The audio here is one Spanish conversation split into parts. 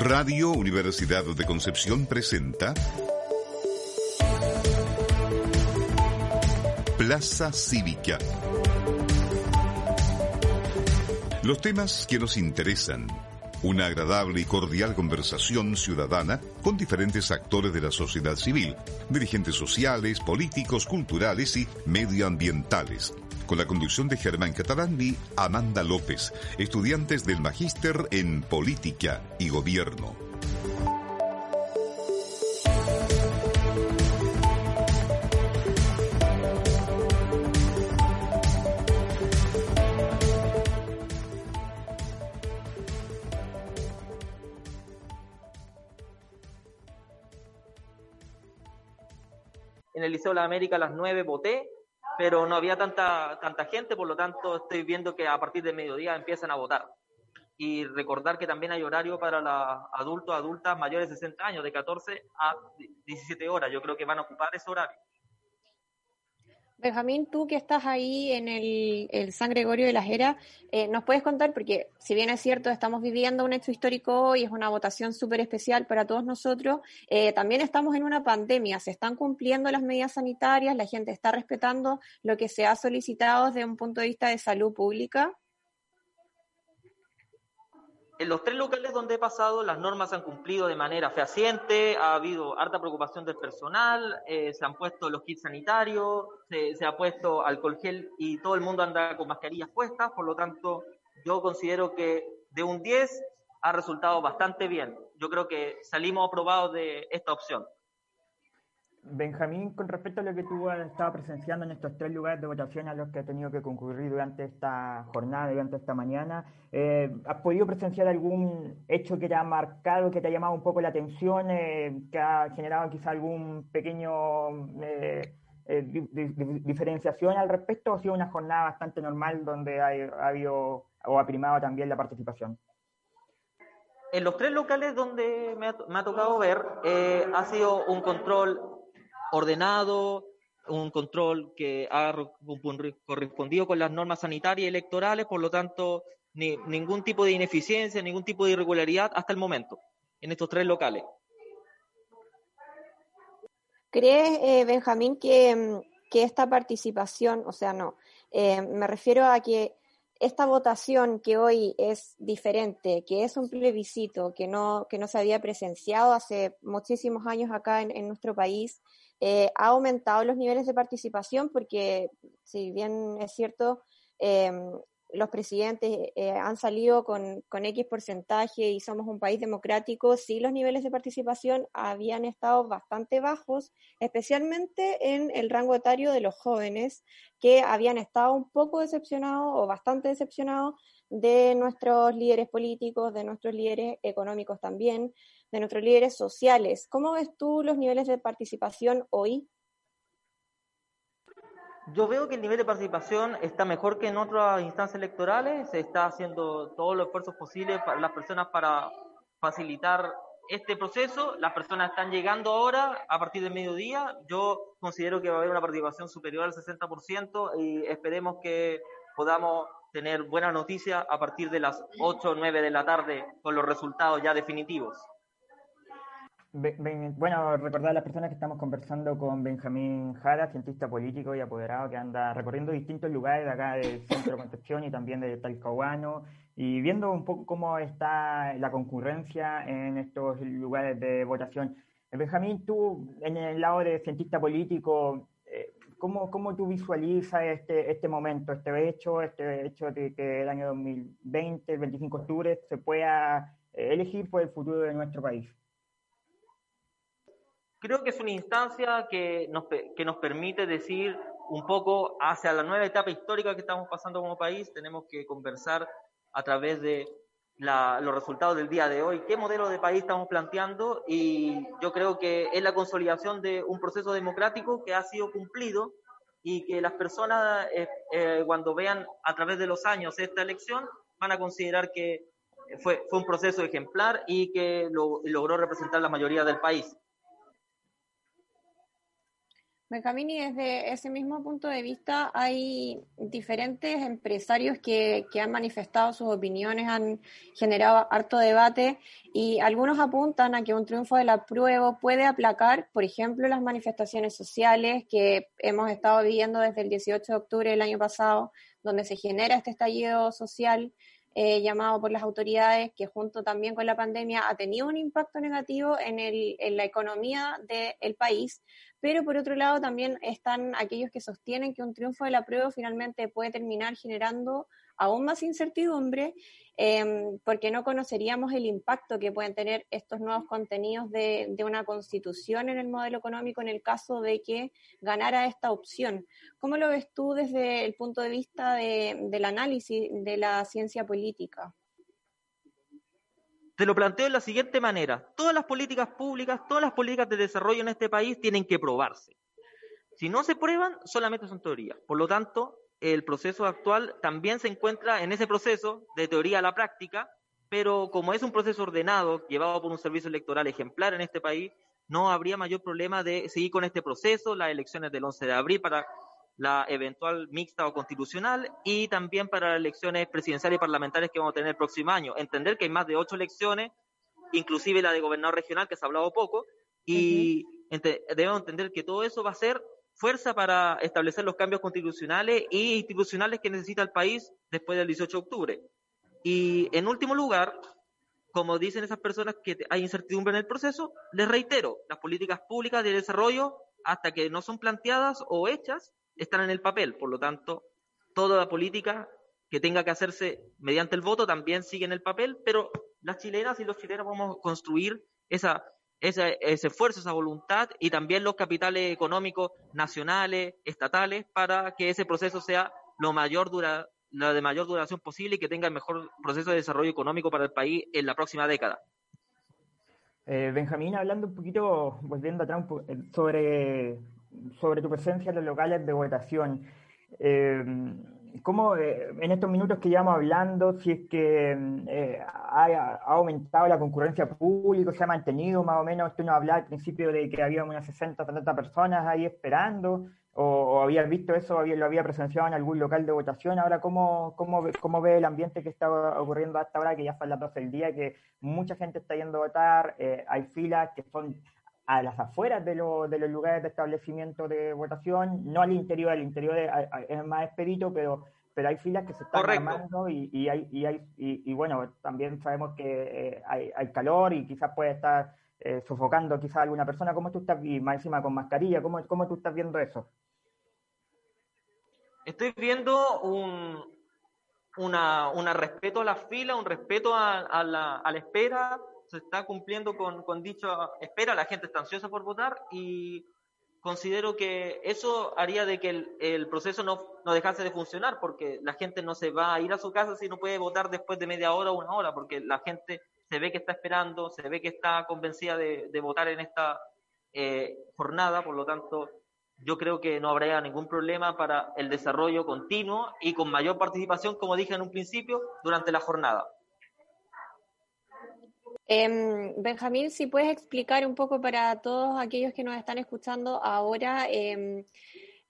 Radio Universidad de Concepción presenta Plaza Cívica. Los temas que nos interesan. Una agradable y cordial conversación ciudadana con diferentes actores de la sociedad civil, dirigentes sociales, políticos, culturales y medioambientales con la conducción de Germán Catalán y Amanda López, estudiantes del Magíster en Política y Gobierno. En el Liceo la América a las 9 voté pero no había tanta, tanta gente, por lo tanto estoy viendo que a partir del mediodía empiezan a votar. Y recordar que también hay horario para los adultos, adultas mayores de 60 años, de 14 a 17 horas. Yo creo que van a ocupar ese horario. Benjamín, tú que estás ahí en el, San Gregorio de la Jera, eh, ¿nos puedes contar? Porque si bien es cierto, estamos viviendo un hecho histórico hoy, es una votación súper especial para todos nosotros, eh, también estamos en una pandemia, se están cumpliendo las medidas sanitarias, la gente está respetando lo que se ha solicitado desde un punto de vista de salud pública. En los tres locales donde he pasado, las normas se han cumplido de manera fehaciente, ha habido harta preocupación del personal, eh, se han puesto los kits sanitarios, se, ha puesto alcohol gel y todo el mundo anda con mascarillas puestas, por lo tanto, yo considero que de un 10 ha resultado bastante bien. Yo creo que salimos aprobados de esta opción. Benjamín, con respecto a lo que tú has estado presenciando en estos tres lugares de votación a los que has tenido que concurrir durante esta jornada, durante esta mañana, eh, ¿has podido presenciar algún hecho que te ha marcado, que te ha llamado un poco la atención, eh, que ha generado quizá algún pequeño eh, diferenciación al respecto, o ha sido una jornada bastante normal donde ha, habido o ha primado también la participación? En los tres locales donde me ha, tocado ver, ha sido un control ordenado, un control que ha correspondido con las normas sanitarias y electorales, por lo tanto, ni, ningún tipo de ineficiencia, ningún tipo de irregularidad hasta el momento en estos tres locales. ¿Crees, eh, Benjamín, que, que, esta participación, o sea, no, eh, me refiero a que esta votación que hoy es diferente, que es un plebiscito que no, que no se había presenciado hace muchísimos años acá en nuestro país, eh, ha aumentado los niveles de participación porque, si bien es cierto, em, los presidentes eh, han salido con, con, X porcentaje y somos un país democrático, sí los niveles de participación habían estado bastante bajos, especialmente en el rango etario de los jóvenes, que habían estado un poco decepcionados o bastante decepcionados de nuestros líderes políticos, de nuestros líderes económicos también, de nuestros líderes sociales. ¿Cómo ves tú los niveles de participación hoy? Yo veo que el nivel de participación está mejor que en otras instancias electorales. Se está haciendo todos los esfuerzos posibles para las personas para facilitar este proceso. Las personas están llegando ahora a partir del mediodía. Yo considero que va a haber una participación superior al 60% y esperemos que podamos tener buena noticia a partir de las 8 o 9 de la tarde con los resultados ya definitivos. Bueno, recordar a las personas que estamos conversando con Benjamín Jara, cientista político y apoderado que anda recorriendo distintos lugares de acá del centro de Concepción y también de Talcahuano y viendo un poco cómo está la concurrencia en estos lugares de votación. Benjamín, tú en el lado de cientista político, eh, ¿cómo, cómo tú visualizas este, este momento, este hecho, este hecho de que el año 2020, el 25 de octubre, se pueda eh, elegir por el futuro de nuestro país? Creo que es una instancia que nos, que nos permite decir un poco hacia la nueva etapa histórica que estamos pasando como país. Tenemos que conversar a través de los resultados del día de hoy, qué modelo de país estamos planteando y yo creo que es la consolidación de un proceso democrático que ha sido cumplido y que las personas eh, eh, cuando vean a través de los años esta elección van a considerar que fue, fue un proceso ejemplar y que logró representar la mayoría del país. Benjamín, desde ese mismo punto de vista hay diferentes empresarios que, que, han manifestado sus opiniones, han generado harto debate y algunos apuntan a que un triunfo de la prueba puede aplacar, por ejemplo, las manifestaciones sociales que hemos estado viviendo desde el 18 de octubre del año pasado, donde se genera este estallido social eh, llamado por las autoridades, que junto también con la pandemia ha tenido un impacto negativo en, el, en la economía del país, pero por otro lado también están aquellos que sostienen que un triunfo de la prueba finalmente puede terminar generando aún más incertidumbre em, porque no conoceríamos el impacto que pueden tener estos nuevos contenidos de, una constitución en el modelo económico en el caso de que ganara esta opción. ¿Cómo lo ves tú desde el punto de vista del análisis de la ciencia política? Te lo planteo de la siguiente manera. Todas las políticas públicas, todas las políticas de desarrollo en este país tienen que probarse. Si no se prueban, solamente son teorías. Por lo tanto, el proceso actual también se encuentra en ese proceso de teoría a la práctica, pero como es un proceso ordenado, llevado por un servicio electoral ejemplar en este país, no habría mayor problema de seguir con este proceso, las elecciones del 11 de abril para la eventual mixta o constitucional y también para las elecciones presidenciales y parlamentarias que vamos a tener el próximo año. Entender que hay más de ocho elecciones, inclusive la de gobernador regional, que se ha hablado poco, y debemos entender que todo eso va a ser fuerza para establecer los cambios constitucionales e institucionales que necesita el país después del 18 de octubre. Y en último lugar, como dicen esas personas que hay incertidumbre en el proceso, les reitero, las políticas públicas de desarrollo, hasta que no son planteadas o hechas, están en el papel. Por lo tanto, toda la política que tenga que hacerse mediante el voto también sigue en el papel, pero las chilenas y los chilenos vamos a construir esa, ese esfuerzo, esa voluntad y también los capitales económicos nacionales, estatales, para que ese proceso sea lo mayor dura, la de mayor duración posible y que tenga el mejor proceso de desarrollo económico para el país en la próxima década. Eh, Benjamín, hablando un poquito, volviendo atrás sobre sobre tu presencia en los locales de votación. Eh, ¿Cómo eh, en estos minutos que llevamos hablando, si es que eh, ha, aumentado la concurrencia pública, se ha mantenido más o menos? Tú nos hablabas al principio de que había unas 60, 70 personas ahí esperando, o, habías visto eso, lo había presenciado en algún local de votación. Ahora, ¿cómo, cómo, cómo ve el ambiente que está ocurriendo hasta ahora, que ya son las 12 del día, que mucha gente está yendo a votar, hay filas que son a las afueras de, de, los lugares de establecimiento de votación, no al interior, al interior es más expedito, pero, pero hay filas que se están armando y, y, hay, y, hay, y, bueno, también sabemos que eh, hay, hay, calor y quizás puede estar eh, sofocando quizás alguna persona. ¿Cómo tú estás, y más encima con mascarilla, cómo, cómo tú estás viendo eso? Estoy viendo un, una, una respeto a la fila, un respeto a, a, la, a la espera, se está cumpliendo con, dicho espera, la gente está ansiosa por votar y considero que eso haría de que el, proceso no, no, dejase de funcionar, porque la gente no se va a ir a su casa si no puede votar después de media hora o una hora, porque la gente se ve que está esperando, se ve que está convencida de, votar en esta eh, jornada, por lo tanto, yo creo que no habría ningún problema para el desarrollo continuo y con mayor participación, como dije en un principio, durante la jornada. Eh, Benjamín, si puedes explicar un poco para todos aquellos que nos están escuchando ahora, em,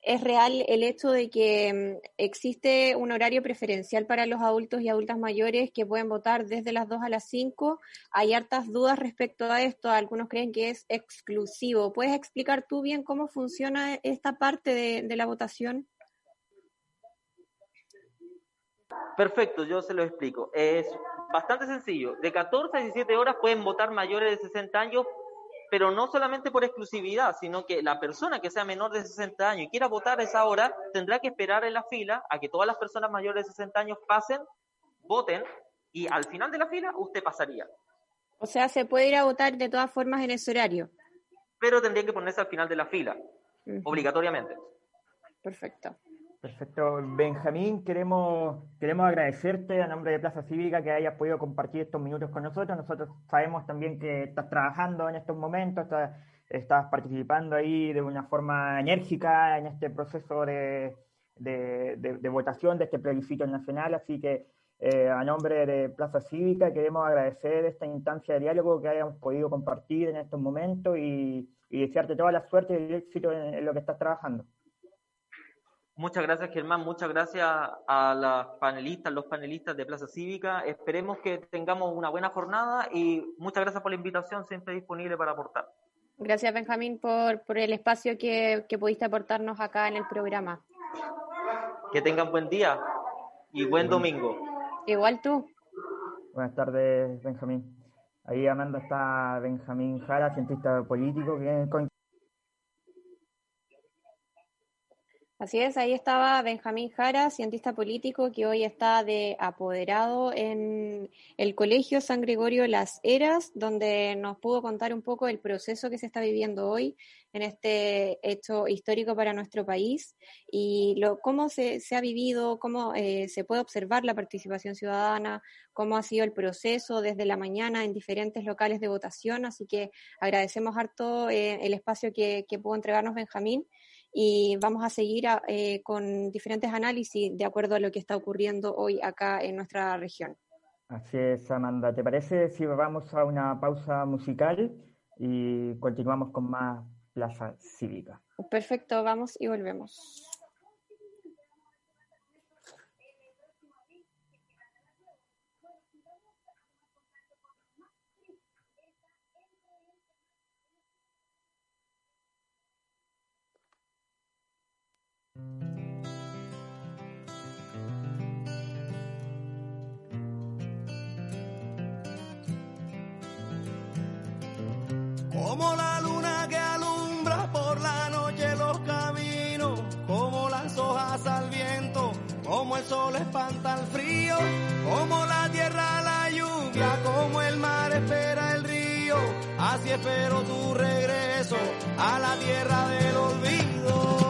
¿es real el hecho de que em, existe un horario preferencial para los adultos y adultas mayores que pueden votar desde las 2 a las 5? Hay hartas dudas respecto a esto, algunos creen que es exclusivo. ¿Puedes explicar tú bien cómo funciona esta parte de la votación? Perfecto, yo se lo explico. Es bastante sencillo. De 14 a 17 horas pueden votar mayores de 60 años, pero no solamente por exclusividad, sino que la persona que sea menor de 60 años y quiera votar a esa hora tendrá que esperar en la fila a que todas las personas mayores de 60 años pasen, voten y al final de la fila usted pasaría. O sea, se puede ir a votar de todas formas en ese horario. Pero tendría que ponerse al final de la fila, obligatoriamente. Perfecto. Perfecto. Benjamín, queremos, queremos agradecerte a nombre de Plaza Cívica que hayas podido compartir estos minutos con nosotros. Nosotros sabemos también que estás trabajando en estos momentos, estás, participando ahí de una forma enérgica en este proceso de, de, votación de este plebiscito nacional, así que eh, a nombre de Plaza Cívica queremos agradecer esta instancia de diálogo que hayamos podido compartir en estos momentos y, desearte toda la suerte y el éxito en lo que estás trabajando. Muchas gracias, Germán. Muchas gracias a las panelistas, los panelistas de Plaza Cívica. Esperemos que tengamos una buena jornada y muchas gracias por la invitación, siempre disponible para aportar. Gracias, Benjamín, por, por el espacio que, que pudiste aportarnos acá en el programa. Que tengan buen día y buen domingo. Igual tú. Buenas tardes, Benjamín. Ahí Amanda está Benjamín Jara, cientista político, que Así es, ahí estaba Benjamín Jara, cientista político que hoy está de apoderado en el Colegio San Gregorio Las Heras, donde nos pudo contar un poco el proceso que se está viviendo hoy en este hecho histórico para nuestro país y lo, cómo se, ha vivido, cómo eh, se puede observar la participación ciudadana, cómo ha sido el proceso desde la mañana en diferentes locales de votación. Así que agradecemos harto eh, el espacio que, que pudo entregarnos Benjamín y vamos a seguir eh, con diferentes análisis de acuerdo a lo que está ocurriendo hoy acá en nuestra región. Así es, Amanda. ¿Te parece si vamos a una pausa musical y continuamos con más Plaza Cívica? Perfecto, vamos y volvemos. Como la luna que alumbra por la noche los caminos, como las hojas al viento, como el sol espanta el frío, como la tierra la lluvia, como el mar espera el río, así espero tu regreso a la tierra del olvido.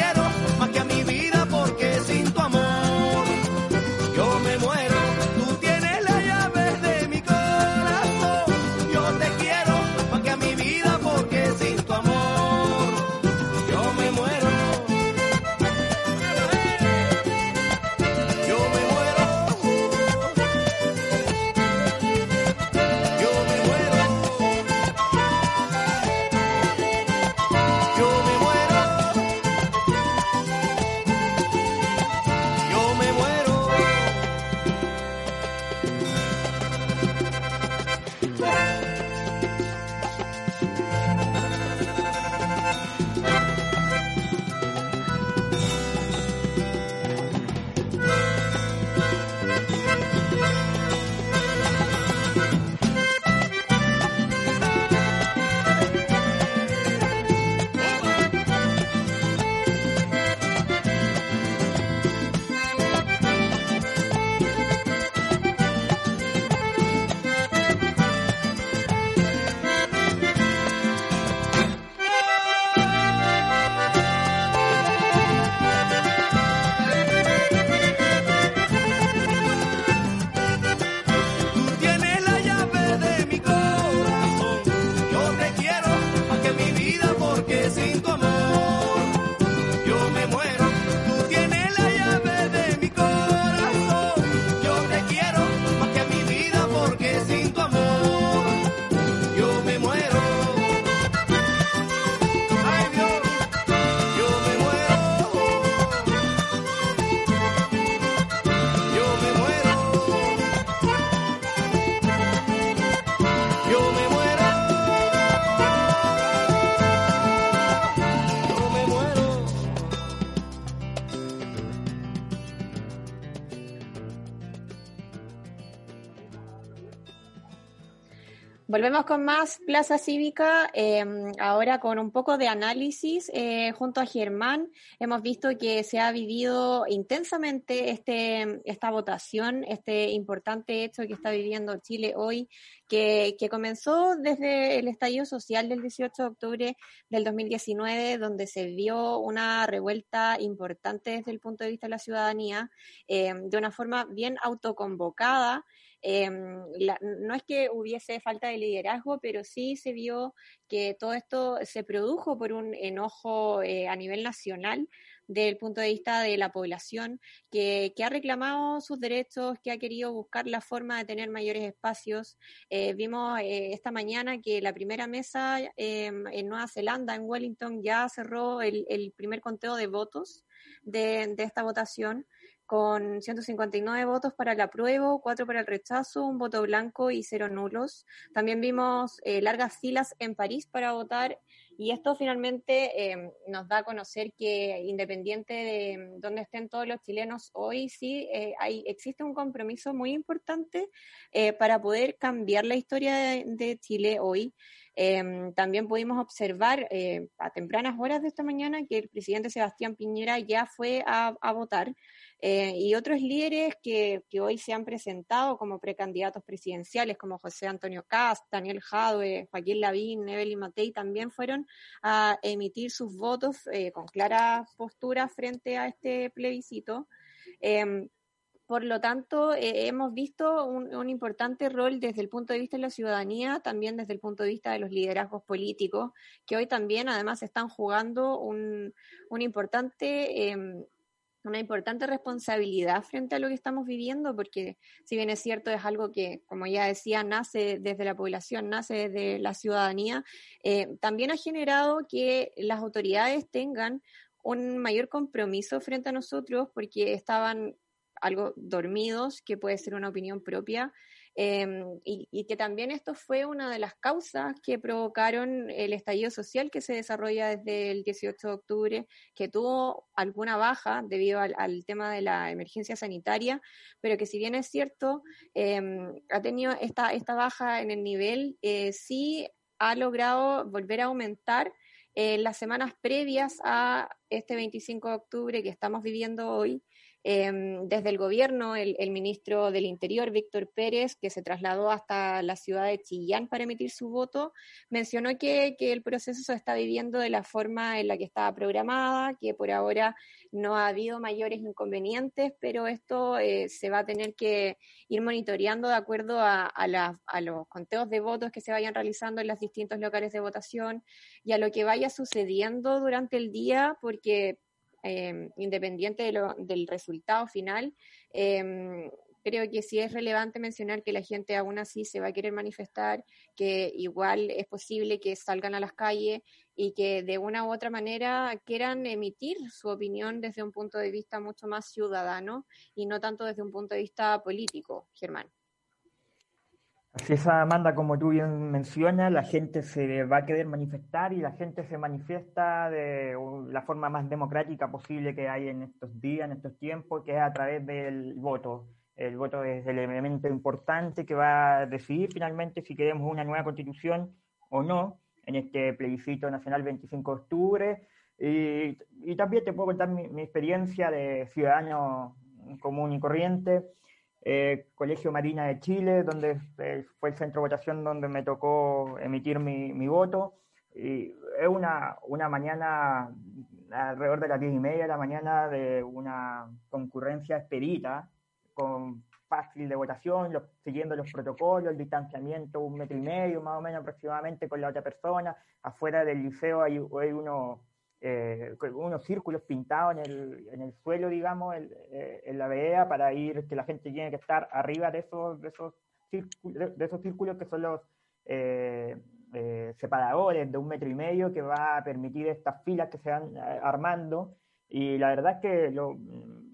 Volvemos con más Plaza Cívica, em, ahora con un poco de análisis eh, junto a Germán. Hemos visto que se ha vivido intensamente este, esta votación, este importante hecho que está viviendo Chile hoy, que, comenzó desde el estallido social del 18 de octubre del 2019, donde se vio una revuelta importante desde el punto de vista de la ciudadanía, em, de una forma bien autoconvocada. Em, no es que hubiese falta de liderazgo, pero sí se vio que todo esto se produjo por un enojo eh, a nivel nacional del punto de vista de la población que, ha reclamado sus derechos, que ha querido buscar la forma de tener mayores espacios. Eh, vimos eh, esta mañana que la primera mesa em, en Nueva Zelanda, en Wellington, ya cerró el, primer conteo de votos de esta votación con 159 votos para el apruebo, 4 para el rechazo, un voto blanco y cero nulos. También vimos eh, largas filas en París para votar y esto finalmente eh, nos da a conocer que independiente de dónde estén todos los chilenos hoy, sí eh, hay, existe un compromiso muy importante para poder cambiar la historia de, Chile hoy. Em, también pudimos observar a tempranas horas de esta mañana que el presidente Sebastián Piñera ya fue a, a votar. Eh, y otros líderes que, que, hoy se han presentado como precandidatos presidenciales, como José Antonio Cast, Daniel Jadwe, Joaquín Lavín, Evelyn Matei, también fueron a emitir sus votos eh, con clara postura frente a este plebiscito. Em, por lo tanto, eh, hemos visto un, importante rol desde el punto de vista de la ciudadanía, también desde el punto de vista de los liderazgos políticos, que hoy también además están jugando un, un importante em, una importante responsabilidad frente a lo que estamos viviendo, porque si bien es cierto, es algo que, como ya decía, nace desde la población, nace desde la ciudadanía, eh, también ha generado que las autoridades tengan un mayor compromiso frente a nosotros porque estaban algo dormidos, que puede ser una opinión propia, Em, y, que también esto fue una de las causas que provocaron el estallido social que se desarrolla desde el 18 de octubre, que tuvo alguna baja debido al, tema de la emergencia sanitaria, pero que si bien es cierto, em, ha tenido esta, esta baja en el nivel, eh, sí ha logrado volver a aumentar en las semanas previas a este 25 de octubre que estamos viviendo hoy, Em, desde el gobierno, el, ministro del Interior, Víctor Pérez, que se trasladó hasta la ciudad de Chillán para emitir su voto, mencionó que, el proceso se está viviendo de la forma en la que estaba programada, que por ahora no ha habido mayores inconvenientes, pero esto eh, se va a tener que ir monitoreando de acuerdo a, a los conteos de votos que se vayan realizando en los distintos locales de votación y a lo que vaya sucediendo durante el día, porque Em, independiente del resultado final, em, creo que sí es relevante mencionar que la gente aún así se va a querer manifestar, que igual es posible que salgan a las calles y que de una u otra manera quieran emitir su opinión desde un punto de vista mucho más ciudadano y no tanto desde un punto de vista político, Germán. Así es, Amanda, como tú bien mencionas, la gente se va a querer manifestar y la gente se manifiesta de la forma más democrática posible que hay en estos días, en estos tiempos, que es a través del voto. El voto es el elemento importante que va a decidir finalmente si queremos una nueva constitución o no en este plebiscito nacional 25 de octubre. Y, también te puedo contar mi, mi experiencia de ciudadano común y corriente. Eh, Colegio Marina de Chile, donde eh, fue el centro de votación donde me tocó emitir mi, mi voto. Y es una, una mañana alrededor de las diez y media de la mañana de una concurrencia esperita, con fácil de votación, siguiendo los protocolos, el distanciamiento un metro y medio más o menos aproximadamente con la otra persona. Afuera del liceo hay, hay uno eh, unos círculos pintados en el, en el suelo, digamos, eh, en la vereda para ir, que la gente tiene que estar arriba de esos, de esos, círculos, de esos círculos que son los eh, eh, separadores de un metro y medio que va a permitir estas filas que se van armando. Y la verdad es que lo,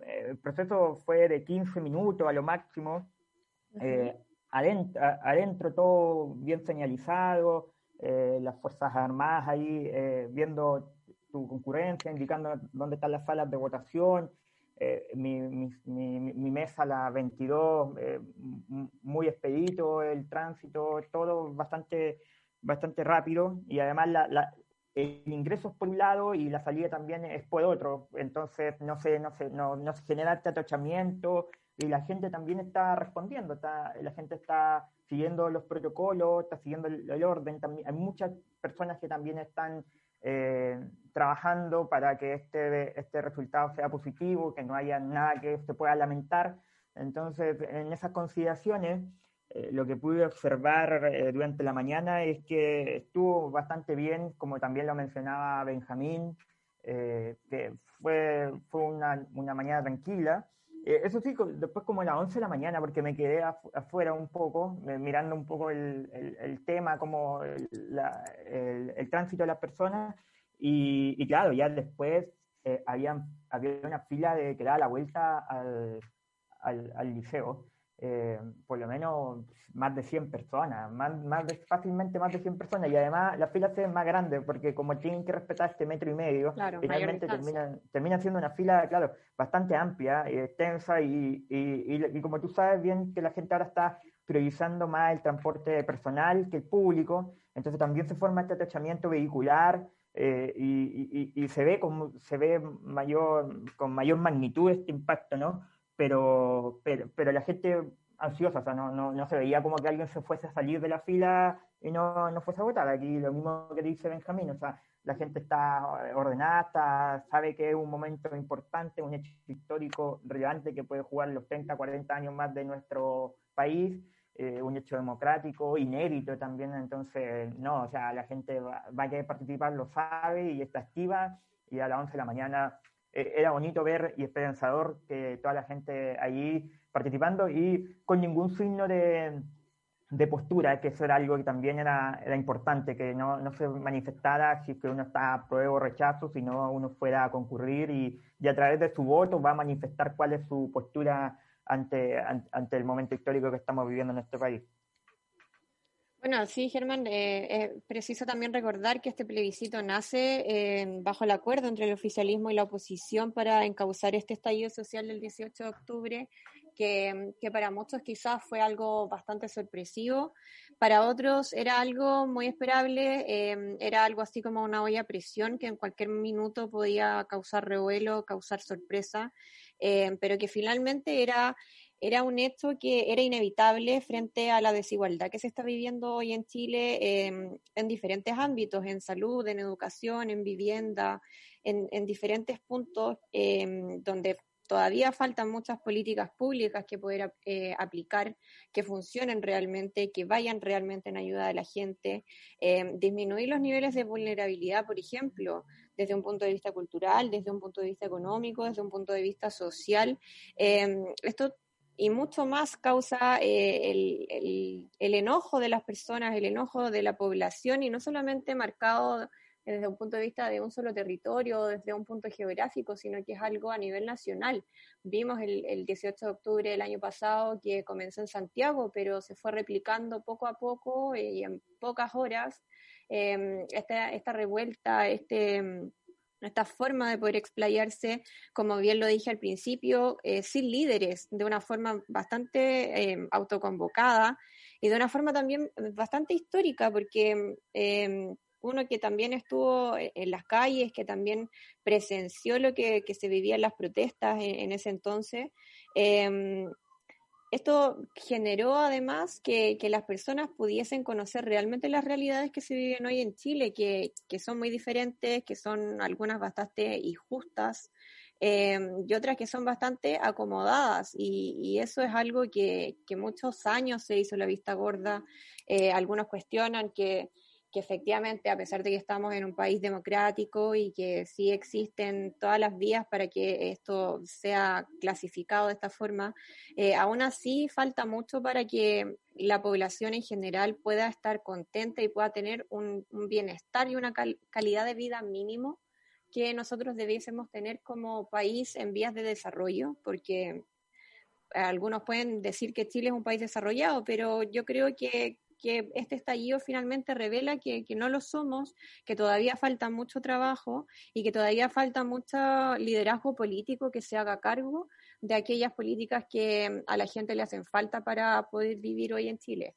el proceso fue de 15 minutos a lo máximo. adentro, adentro todo bien señalizado, las Fuerzas Armadas ahí viendo tu concurrencia, indicando dónde están las salas de votación. eh, mi, mi, mi, mesa a las 22, eh, muy expedito el tránsito, todo bastante, bastante rápido. Y además la, la, el ingreso es por un lado y la salida también es por otro, entonces no se, no se, no, no se genera este atochamiento y la gente también está respondiendo, está, la gente está siguiendo los protocolos, está siguiendo el, orden, también, hay muchas personas que también están eh, trabajando para que este, este resultado sea positivo, que no haya nada que se pueda lamentar. Entonces, en esas consideraciones, eh, lo que pude observar eh, durante la mañana es que estuvo bastante bien, como también lo mencionaba Benjamín, que fue, fue una, una mañana tranquila. Eh, eso sí, después como a las 11 de la mañana, porque me quedé afuera un poco, mirando un poco el, el, tema, como el, tránsito de las personas, y, claro, ya después eh, había, una fila de que daba la vuelta al, al liceo. Eh, por lo menos más de 100 personas, más, más de, fácilmente más de 100 personas, y además la fila se ve más grande porque como tienen que respetar este metro y medio, finalmente terminan, terminan siendo una fila, claro, bastante amplia, y extensa, y, y, y, como tú sabes bien que la gente ahora está priorizando más el transporte personal que el público, entonces también se forma este atachamiento vehicular, eh, y, y, se ve como se ve mayor con mayor magnitud este impacto, ¿no? Pero, pero, pero la gente ansiosa, o sea, no, no, no, se veía como que alguien se fuese a salir de la fila y no, no fuese a votar. Aquí lo mismo que dice Benjamín, o sea, la gente está ordenada, sabe que es un momento importante, un hecho histórico relevante que puede jugar los 30, 40 años más de nuestro país, eh, un hecho democrático, inédito también, entonces, no, o sea, la gente va, va a querer participar, lo sabe y está activa, y a las 11 de la mañana era bonito ver y esperanzador que toda la gente allí participando y con ningún signo de, de postura, que eso era algo que también era, era importante, que no, no, se manifestara si que uno está a prueba o rechazo, sino uno fuera a concurrir y, y, a través de su voto va a manifestar cuál es su postura ante, ante el momento histórico que estamos viviendo en este país. Bueno, sí, Germán, eh, es preciso también recordar que este plebiscito nace eh, bajo el acuerdo entre el oficialismo y la oposición para encauzar este estallido social del 18 de octubre, que, que, para muchos quizás fue algo bastante sorpresivo, para otros era algo muy esperable, eh, era algo así como una olla a presión que en cualquier minuto podía causar revuelo, causar sorpresa, pero que finalmente era era un hecho que era inevitable frente a la desigualdad que se está viviendo hoy en Chile em, en diferentes ámbitos, en salud, en educación, en vivienda, en, diferentes puntos em, donde todavía faltan muchas políticas públicas que poder eh, aplicar, que funcionen realmente, que vayan realmente en ayuda de la gente, em, disminuir los niveles de vulnerabilidad, por ejemplo, desde un punto de vista cultural, desde un punto de vista económico, desde un punto de vista social. esto y mucho más causa eh, el, el, enojo de las personas, el enojo de la población y no solamente marcado desde un punto de vista de un solo territorio, desde un punto geográfico, sino que es algo a nivel nacional. Vimos el, el 18 de octubre del año pasado que comenzó en Santiago, pero se fue replicando poco a poco eh, y en pocas horas eh, esta, esta revuelta, este esta forma de poder explayarse, como bien lo dije al principio, eh, sin líderes, de una forma bastante eh, autoconvocada y de una forma también bastante histórica, porque eh, uno que también estuvo en las calles, que también presenció lo que, se vivía en las protestas en, en ese entonces, esto generó además que, las personas pudiesen conocer realmente las realidades que se viven hoy en Chile, que, son muy diferentes, que son algunas bastante injustas eh, y otras que son bastante acomodadas. Y, eso es algo que, muchos años se hizo la vista gorda. Eh, algunos cuestionan que que efectivamente, a pesar de que estamos en un país democrático y que sí existen todas las vías para que esto sea clasificado de esta forma, eh, aún así falta mucho para que la población en general pueda estar contenta y pueda tener un, bienestar y una calidad de vida mínimo que nosotros debiésemos tener como país en vías de desarrollo, porque algunos pueden decir que Chile es un país desarrollado, pero yo creo que que este estallido finalmente revela que, que, no lo somos, que todavía falta mucho trabajo y que todavía falta mucho liderazgo político que se haga cargo de aquellas políticas que a la gente le hacen falta para poder vivir hoy en Chile.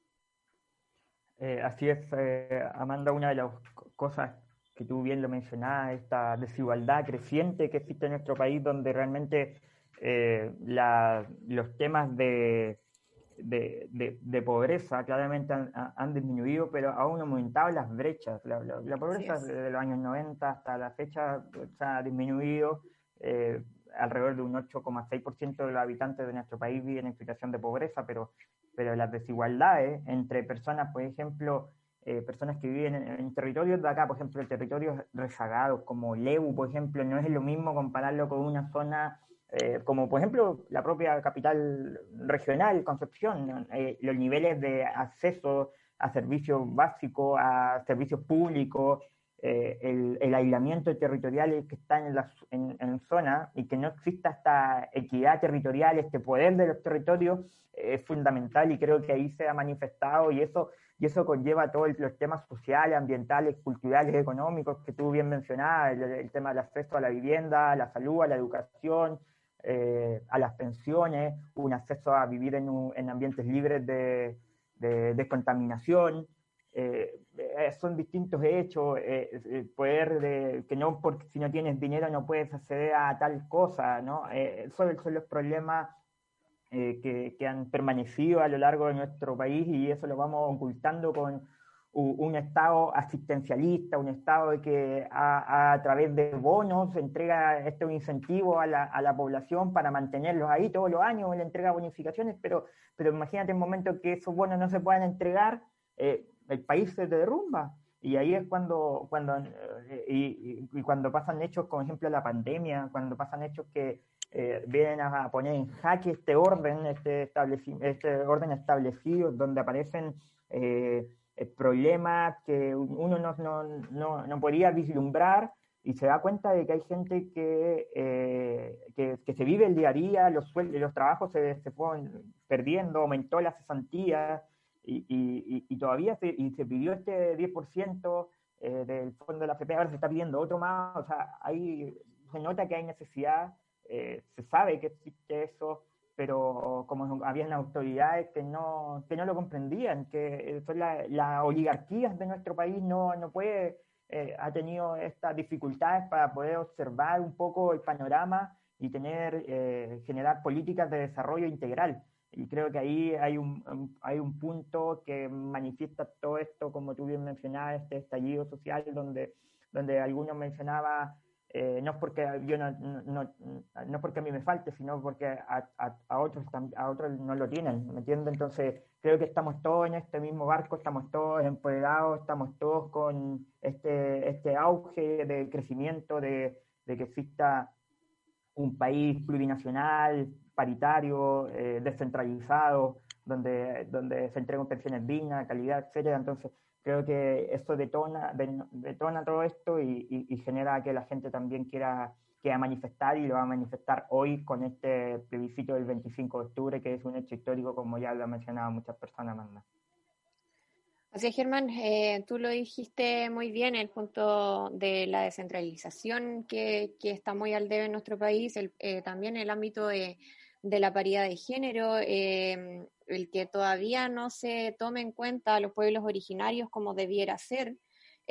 Eh, así es, eh, Amanda, una de las cosas que tú bien lo mencionabas, esta desigualdad creciente que existe en nuestro país, donde realmente eh, los temas de, de, de, pobreza claramente han, han, disminuido, pero aún han aumentado las brechas. La, la, pobreza desde los años 90 hasta la fecha se ha disminuido. Eh, alrededor de un 8,6% de los habitantes de nuestro país viven en situación de pobreza, pero, pero las desigualdades entre personas, por ejemplo, eh, personas que viven en, territorios de acá, por ejemplo, territorios rezagados como Leu, por ejemplo, no es lo mismo compararlo con una zona eh, como por ejemplo la propia capital regional, Concepción, eh, los niveles de acceso a servicios básicos, a servicios públicos, eh, el, aislamiento territorial que está en, la, en, en, zona y que no exista esta equidad territorial, este poder de los territorios, es fundamental y creo que ahí se ha manifestado y eso, y eso conlleva todos los temas sociales, ambientales, culturales, económicos que tú bien mencionabas, el, el tema del acceso a la vivienda, a la salud, a la educación, eh, a las pensiones, un acceso a vivir en, un, en ambientes libres de, de, de contaminación. Eh, eh son distintos hechos, eh, poder de, que no porque si no tienes dinero no puedes acceder a tal cosa, ¿no? son, son los problemas que, que han permanecido a lo largo de nuestro país y eso lo vamos ocultando con un Estado asistencialista, un Estado que a, través de bonos entrega este incentivo a la, a la, población para mantenerlos ahí todos los años, le entrega bonificaciones, pero, pero imagínate el momento que esos bonos no se puedan entregar, eh, el país se derrumba. Y ahí es cuando, cuando, eh, y, cuando pasan hechos, como ejemplo la pandemia, cuando pasan hechos que eh, vienen a poner en jaque este orden, este, este orden establecido, donde aparecen... Eh, problemas que uno no, no, no, no, podía vislumbrar y se da cuenta de que hay gente que, eh, que, se vive el día a día, los, los trabajos se, se fueron perdiendo, aumentó la cesantía y, y, todavía se, y se pidió este 10% eh, del fondo de la FP, ahora se está pidiendo otro más, o sea, ahí se nota que hay necesidad, eh, se sabe que existe eso, pero como habían autoridades que no, que no lo comprendían, que son las la oligarquías de nuestro país no, no puede, eh, ha tenido estas dificultades para poder observar un poco el panorama y tener, eh, generar políticas de desarrollo integral. Y creo que ahí hay un, hay un punto que manifiesta todo esto, como tú bien mencionabas, este estallido social, donde, donde algunos mencionaban eh, no es porque yo no, no, no, porque a mí me falte, sino porque a, a, a, otros a otros no lo tienen, ¿me? Entonces creo que estamos todos en este mismo barco, estamos todos empoderados, estamos todos con este, este auge de crecimiento, de, de que exista un país plurinacional, paritario, eh, descentralizado, donde, donde se entregan pensiones dignas, calidad, etcétera. Entonces, creo que eso detona, detona todo esto y, y, y, genera que la gente también quiera, quiera manifestar y lo va a manifestar hoy con este plebiscito del 25 de octubre, que es un hecho histórico, como ya lo han mencionado muchas personas, más. Así es, Germán, eh, tú lo dijiste muy bien, el punto de la descentralización que, que está muy al debe en nuestro país, el, eh, también el ámbito de, de, la paridad de género, eh, el que todavía no se tome en cuenta a los pueblos originarios como debiera ser,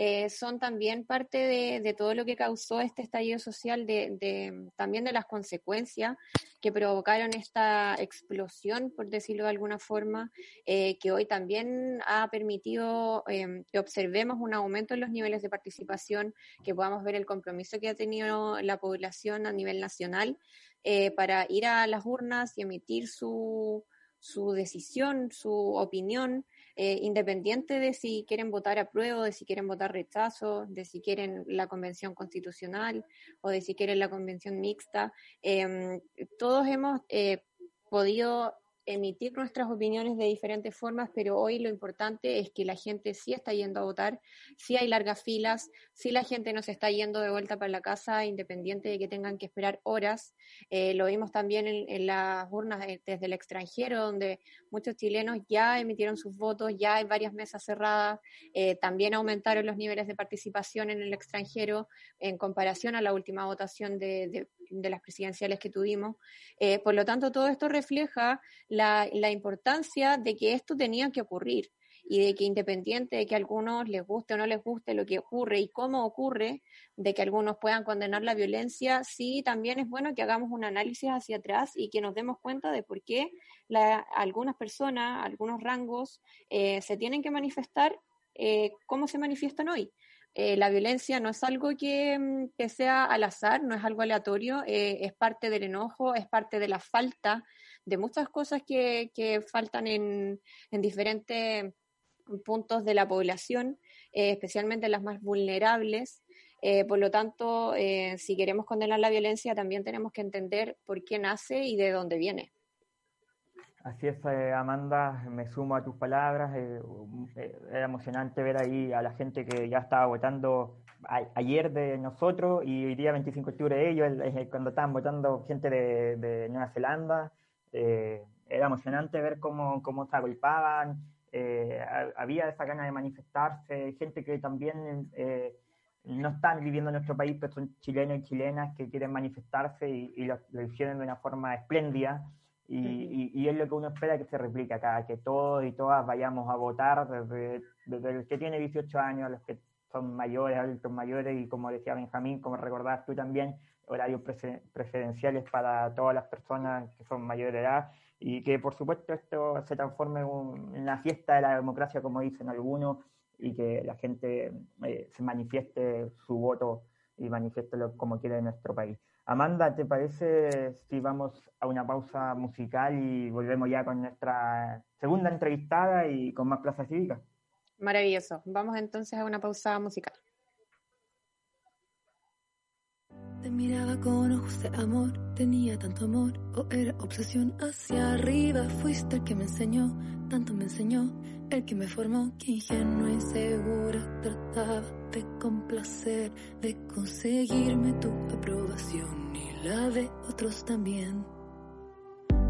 eh, son también parte de, de, todo lo que causó este estallido social, de, de, también de las consecuencias que provocaron esta explosión, por decirlo de alguna forma, eh, que hoy también ha permitido eh, que observemos un aumento en los niveles de participación, que podamos ver el compromiso que ha tenido la población a nivel nacional eh, para ir a las urnas y emitir su su decisión, su opinión, eh, independiente de si quieren votar apruebo, de si quieren votar rechazo, de si quieren la convención constitucional o de si quieren la convención mixta. Eh, todos hemos eh, podido emitir nuestras opiniones de diferentes formas, pero hoy lo importante es que la gente sí está yendo a votar, sí hay largas filas, sí la gente nos está yendo de vuelta para la casa, independiente de que tengan que esperar horas. Eh, lo vimos también en, las urnas desde el extranjero, donde muchos chilenos ya emitieron sus votos, ya hay varias mesas cerradas, eh, también aumentaron los niveles de participación en el extranjero en comparación a la última votación de, las presidenciales que tuvimos. Eh, por lo tanto, todo esto refleja la, importancia de que esto tenía que ocurrir y de que independiente de que a algunos les guste o no les guste lo que ocurre y cómo ocurre, de que algunos puedan condenar la violencia, sí también es bueno que hagamos un análisis hacia atrás y que nos demos cuenta de por qué algunas personas, algunos rangos eh, se tienen que manifestar eh, como se manifiestan hoy. Eh, la violencia no es algo que, mm, que, sea al azar, no es algo aleatorio, eh, es parte del enojo, es parte de la falta de muchas cosas que, faltan en, en, diferentes puntos de la población, eh, especialmente las más vulnerables. por lo tanto, si queremos condenar la violencia, también tenemos que entender por qué nace y de dónde viene. Así es, eh, Amanda, me sumo a tus palabras. Eh, eh, era emocionante ver ahí a la gente que ya estaba votando ayer de nosotros y hoy día 25 de octubre de ellos, cuando estaban votando gente de, Nueva Zelanda. era emocionante ver cómo, cómo se agolpaban. había esa gana de manifestarse, gente que también no están viviendo en nuestro país, pero son chilenos y chilenas que quieren manifestarse y, lo, lo hicieron de una forma espléndida. Y, es lo que uno espera que se replique acá, que todos y todas vayamos a votar, desde, desde el que tiene 18 años a los que son mayores, adultos mayores, y como decía Benjamín, como recordabas tú también, horarios preferenciales para todas las personas que son mayores de edad, y que por supuesto esto se transforme en una fiesta de la democracia, como dicen algunos, y que la gente eh, se manifieste su voto y manifieste como quiere nuestro país. Amanda, ¿te parece si vamos a una pausa musical y volvemos ya con nuestra segunda entrevistada y con más Plaza Cívica? Maravilloso. Vamos entonces a una pausa musical. Te miraba con ojos de amor, tenía tanto amor, o era obsesión hacia arriba. Fuiste el que me enseñó, tanto me enseñó, el que me formó, que ingenua y segura trataba de complacer, de conseguirme tu aprobación y la de otros también.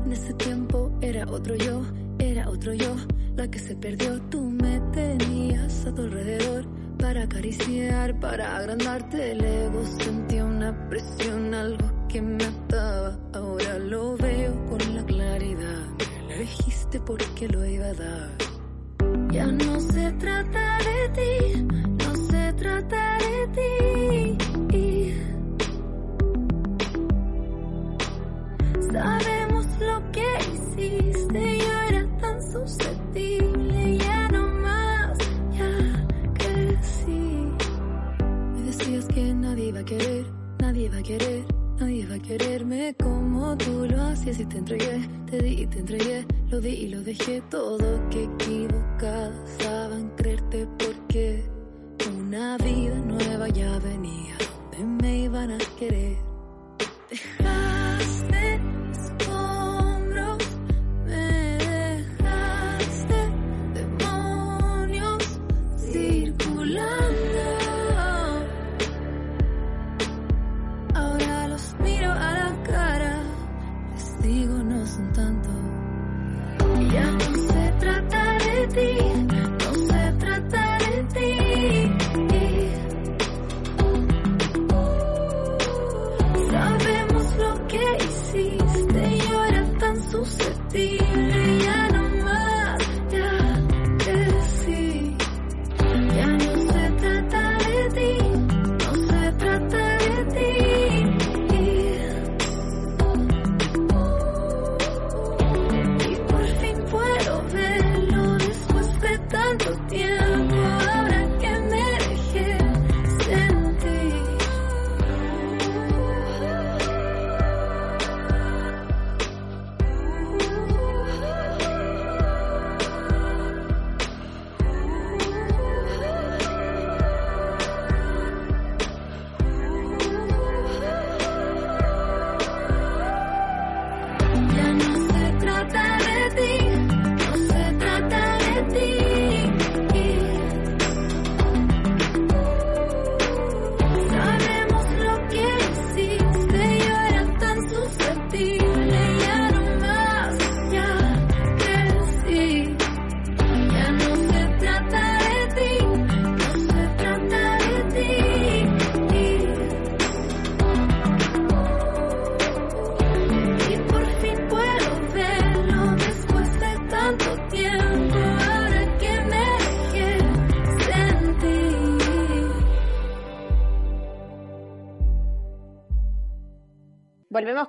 En ese tiempo era otro yo, era otro yo, la que se perdió. Tú me tenías a tu alrededor para acariciar, para agrandarte el ego. Sentía una presión, algo que me ataba. Ahora lo veo con la claridad. Me elegiste porque lo iba a dar. Ya no se trata de ti, no se trata de ti. Sabemos lo que hiciste, yo era tan susceptible, ya no más, ya crecí. Me decías que nadie iba a querer, nadie iba a querer, nadie iba a quererme como tú lo hacías. Y te entregué, te di y te entregué, lo di y lo dejé. Todo que equivocada en creerte porque una vida nueva ya venía, donde me iban a querer.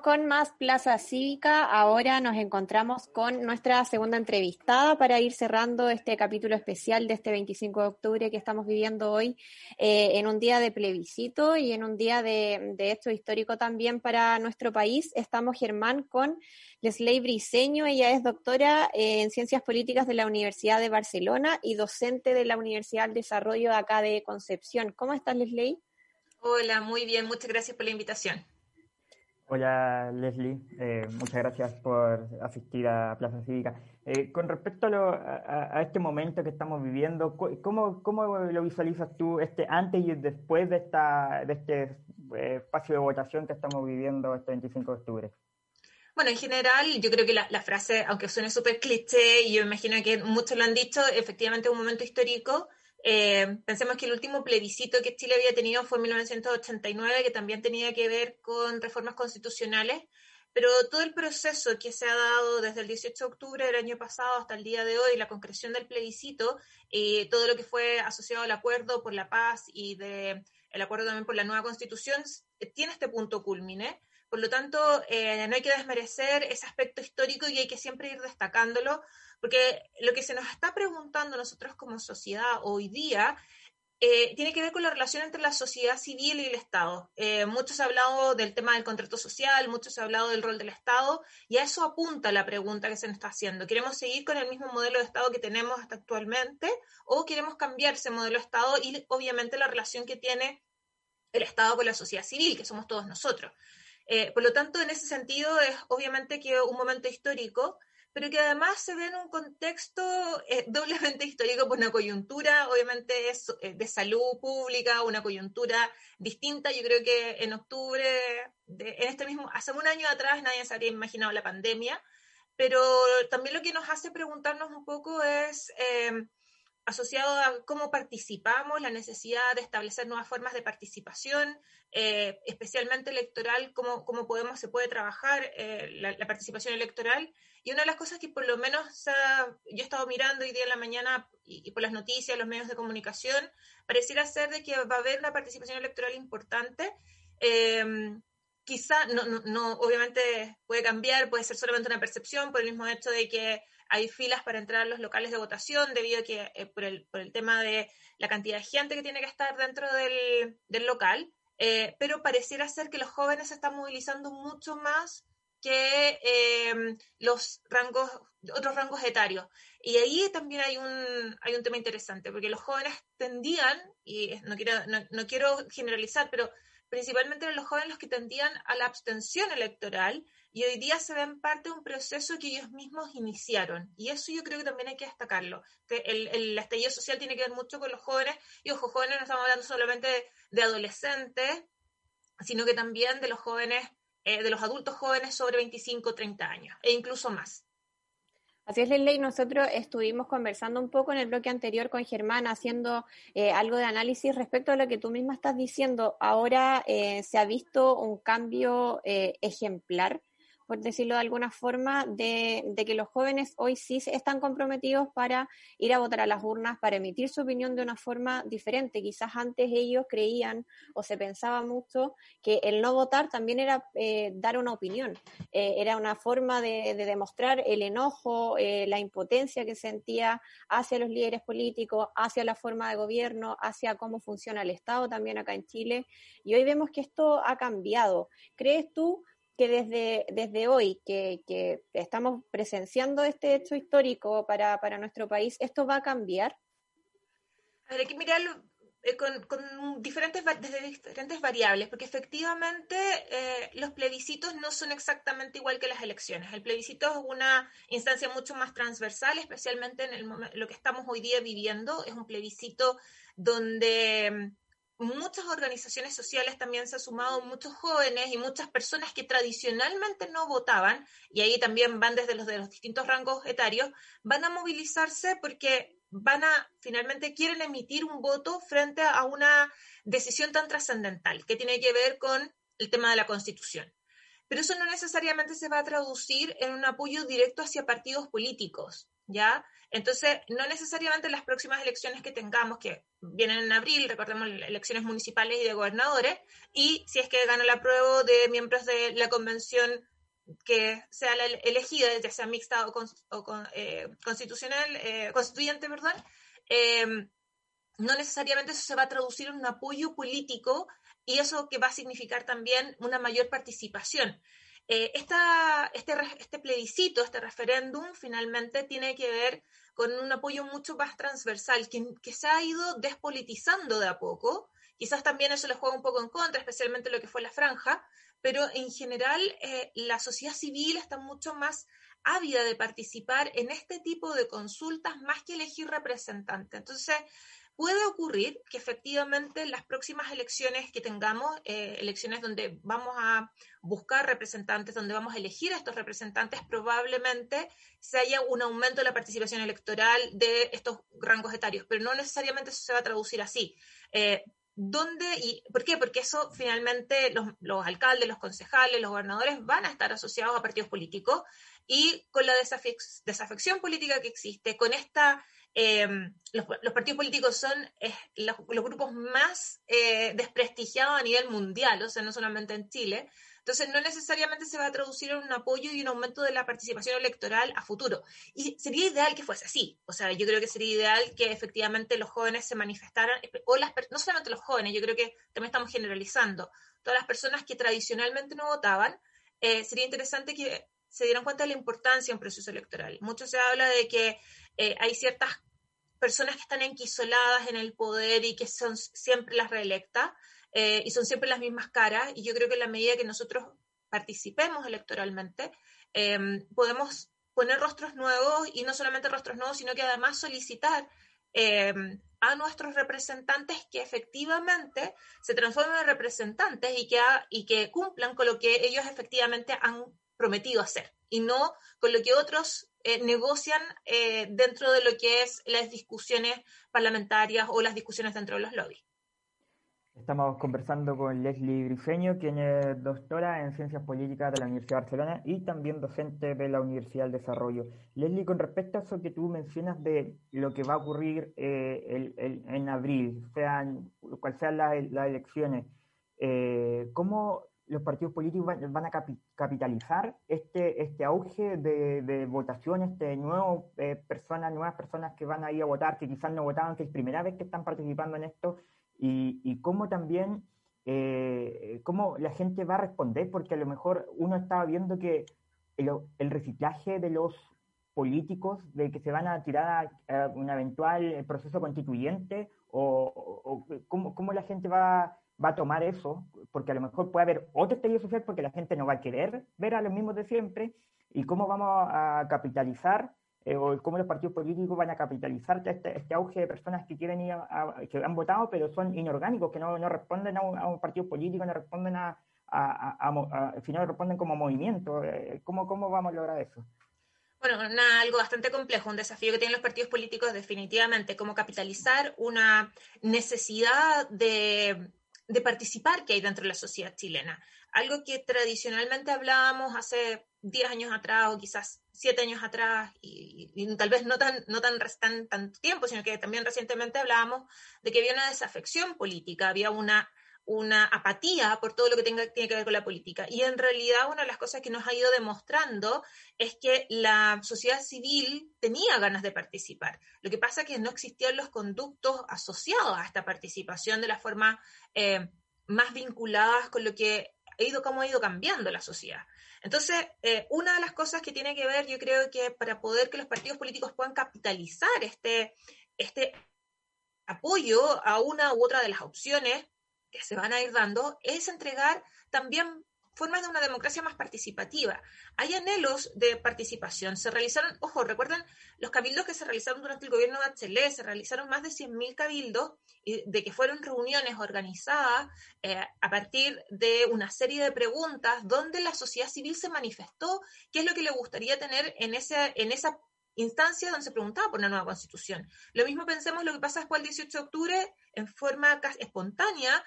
Con más Plaza Cívica. Ahora nos encontramos con nuestra segunda entrevistada para ir cerrando este capítulo especial de este 25 de octubre que estamos viviendo hoy eh, en un día de plebiscito y en un día de, hecho histórico también para nuestro país. Estamos, Germán, con Leslie Briseño. Ella es doctora en Ciencias Políticas de la Universidad de Barcelona y docente de la Universidad del Desarrollo de acá de Concepción. ¿Cómo estás, Leslie? Hola, muy bien. Muchas gracias por la invitación. Hola Leslie, eh, muchas gracias por asistir a Plaza Cívica. Eh, con respecto a, este momento que estamos viviendo, ¿cómo, ¿cómo, lo visualizas tú este antes y después de, esta, de este eh, espacio de votación que estamos viviendo este 25 de octubre? Bueno, en general, yo creo que la, la frase, aunque suene súper cliché, y yo imagino que muchos lo han dicho, efectivamente es un momento histórico eh, pensemos que el último plebiscito que Chile había tenido fue en 1989, que también tenía que ver con reformas constitucionales, pero todo el proceso que se ha dado desde el 18 de octubre del año pasado hasta el día de hoy, la concreción del plebiscito, y todo lo que fue asociado al acuerdo por la paz y de, el acuerdo también por la nueva constitución, tiene este punto culmine. Por lo tanto, eh, no hay que desmerecer ese aspecto histórico y hay que siempre ir destacándolo, porque lo que se nos está preguntando nosotros como sociedad hoy día eh, tiene que ver con la relación entre la sociedad civil y el Estado. Eh, muchos han hablado del tema del contrato social, muchos han hablado del rol del Estado, y a eso apunta la pregunta que se nos está haciendo. ¿Queremos seguir con el mismo modelo de Estado que tenemos hasta actualmente o queremos cambiar ese modelo de Estado y obviamente la relación que tiene el Estado con la sociedad civil, que somos todos nosotros? Eh, por lo tanto, en ese sentido, es obviamente que un momento histórico, pero que además se ve en un contexto eh, doblemente histórico por una coyuntura, obviamente es eh, de salud pública, una coyuntura distinta. Yo creo que en octubre, de, en este mismo, hace un año atrás nadie se habría imaginado la pandemia, pero también lo que nos hace preguntarnos un poco es asociado a cómo participamos, la necesidad de establecer nuevas formas de participación, eh, especialmente electoral, cómo, cómo, podemos, se puede trabajar eh, la, participación electoral. Y una de las cosas que por lo menos yo he estado mirando hoy día en la mañana y, por las noticias, los medios de comunicación, pareciera ser de que va a haber una participación electoral importante. Eh, quizá, no, no, no, obviamente puede cambiar, puede ser solamente una percepción por el mismo hecho de que hay filas para entrar a los locales de votación debido a que eh, por, el, por, el, tema de la cantidad de gente que tiene que estar dentro del, del local, eh, pero pareciera ser que los jóvenes se están movilizando mucho más que eh, los rangos, otros rangos etarios. Y ahí también hay un, hay un tema interesante, porque los jóvenes tendían, y no quiero, no, no quiero generalizar, pero principalmente los jóvenes los que tendían a la abstención electoral y hoy día se ven parte de un proceso que ellos mismos iniciaron. Y eso yo creo que también hay que destacarlo. Que el, el estallido social tiene que ver mucho con los jóvenes, y ojo, jóvenes no estamos hablando solamente de, adolescentes, sino que también de los jóvenes, eh, de los adultos jóvenes sobre 25, 30 años, e incluso más. Así es, Leslie. Nosotros estuvimos conversando un poco en el bloque anterior con Germán, haciendo eh, algo de análisis respecto a lo que tú misma estás diciendo. Ahora eh, se ha visto un cambio eh, ejemplar por decirlo de alguna forma, de, que los jóvenes hoy sí están comprometidos para ir a votar a las urnas, para emitir su opinión de una forma diferente. Quizás antes ellos creían o se pensaba mucho que el no votar también era eh, dar una opinión, eh, era una forma de, demostrar el enojo, eh, la impotencia que sentía hacia los líderes políticos, hacia la forma de gobierno, hacia cómo funciona el Estado también acá en Chile. Y hoy vemos que esto ha cambiado. ¿Crees tú que desde, desde hoy que, que, estamos presenciando este hecho histórico para, para, nuestro país, ¿esto va a cambiar? hay que mirarlo eh, con, diferentes, desde diferentes variables, porque efectivamente eh, los plebiscitos no son exactamente igual que las elecciones. El plebiscito es una instancia mucho más transversal, especialmente en el lo que estamos hoy día viviendo. Es un plebiscito donde muchas organizaciones sociales también se han sumado, muchos jóvenes y muchas personas que tradicionalmente no votaban, y ahí también van desde los de los distintos rangos etarios, van a movilizarse porque van a, finalmente quieren emitir un voto frente a una decisión tan trascendental que tiene que ver con el tema de la constitución. Pero eso no necesariamente se va a traducir en un apoyo directo hacia partidos políticos. ¿Ya? Entonces, no necesariamente las próximas elecciones que tengamos, que vienen en abril, recordemos elecciones municipales y de gobernadores, y si es que gana la prueba de miembros de la convención que sea la elegida, ya sea mixta o, eh, constitucional, eh, constituyente, perdón, eh, no necesariamente eso se va a traducir en un apoyo político y eso que va a significar también una mayor participación. Esta, este, este plebiscito, este referéndum, finalmente tiene que ver con un apoyo mucho más transversal, que, que se ha ido despolitizando de a poco. Quizás también eso le juega un poco en contra, especialmente lo que fue la franja, pero en general eh, la sociedad civil está mucho más ávida de participar en este tipo de consultas más que elegir representantes. Entonces, puede ocurrir que efectivamente las próximas elecciones que tengamos, eh, elecciones donde vamos a buscar representantes, donde vamos a elegir a estos representantes, probablemente se haya un aumento de la participación electoral de estos rangos etarios, pero no necesariamente eso se va a traducir así. Eh, ¿Dónde y por qué? Porque eso finalmente los, alcaldes, los concejales, los gobernadores van a estar asociados a partidos políticos y con la desafección política que existe, con esta, em, los, partidos políticos son eh, los, grupos más eh, desprestigiados a nivel mundial, o sea, no solamente en Chile, entonces, no necesariamente se va a traducir en un apoyo y un aumento de la participación electoral a futuro. Y sería ideal que fuese así. O sea, yo creo que sería ideal que efectivamente los jóvenes se manifestaran, o las, no solamente los jóvenes, yo creo que también estamos generalizando. Todas las personas que tradicionalmente no votaban, eh, sería interesante que se dieran cuenta de la importancia en proceso electoral. Mucho se habla de que eh, hay ciertas personas que están enquisoladas en el poder y que son siempre las reelectas. Eh, y son siempre las mismas caras, y yo creo que en la medida que nosotros participemos electoralmente, em, podemos poner rostros nuevos y no solamente rostros nuevos, sino que además solicitar em, a nuestros representantes que efectivamente se transformen en representantes y que, y que cumplan con lo que ellos efectivamente han prometido hacer y no con lo que otros eh, negocian eh, dentro de lo que es las discusiones parlamentarias o las discusiones dentro de los lobbies. Estamos conversando con Leslie Grifeño, quien es doctora en Ciencias Políticas de la Universidad de Barcelona y también docente de la Universidad del Desarrollo. Leslie, con respecto a eso que tú mencionas de lo que va a ocurrir eh, en abril, sean, cual sean las, elecciones, eh, ¿cómo los partidos políticos van, a capitalizar este, este auge de, votaciones, de nuevas eh, personas, nuevas personas que van a ir a votar, que quizás no votaban, que es primera vez que están participando en esto? y, cómo también eh, cómo la gente va a responder, porque a lo mejor uno estaba viendo que el, reciclaje de los políticos, de que se van a tirar a, un eventual proceso constituyente, o, cómo, la gente va, va, a tomar eso, porque a lo mejor puede haber otro estallido social porque la gente no va a querer ver a los mismos de siempre, y cómo vamos a capitalizar eh, o cómo los partidos políticos van a capitalizar este, este auge de personas que quieren ir a, que han votado pero son inorgánicos, que no, no responden a un, partido político, no responden a, al final responden como movimiento. Eh, ¿Cómo, ¿Cómo vamos a lograr eso? Bueno, algo bastante complejo, un desafío que tienen los partidos políticos definitivamente, cómo capitalizar una necesidad de, de participar que hay dentro de la sociedad chilena. Algo que tradicionalmente hablábamos hace 10 años atrás o quizás 7 años atrás y, tal vez no tan, no tan, tan tanto tiempo, sino que también recientemente hablábamos de que había una desafección política, había una, una apatía por todo lo que tenga, tiene que ver con la política. Y en realidad una de las cosas que nos ha ido demostrando es que la sociedad civil tenía ganas de participar. Lo que pasa es que no existían los conductos asociados a esta participación de la forma eh, más vinculadas con lo que ha ido, cómo ha ido cambiando la sociedad. Entonces, eh, una de las cosas que tiene que ver, yo creo que para poder que los partidos políticos puedan capitalizar este, este apoyo a una u otra de las opciones que se van a ir dando, es entregar también formas de una democracia más participativa. Hay anhelos de participación. Se realizaron, ojo, recuerden los cabildos que se realizaron durante el gobierno de Bachelet, se realizaron más de 100.000 cabildos, de que fueron reuniones organizadas eh, a partir de una serie de preguntas donde la sociedad civil se manifestó qué es lo que le gustaría tener en, ese, en esa instancia donde se preguntaba por una nueva constitución. Lo mismo pensemos lo que pasa después del 18 de octubre, en forma espontánea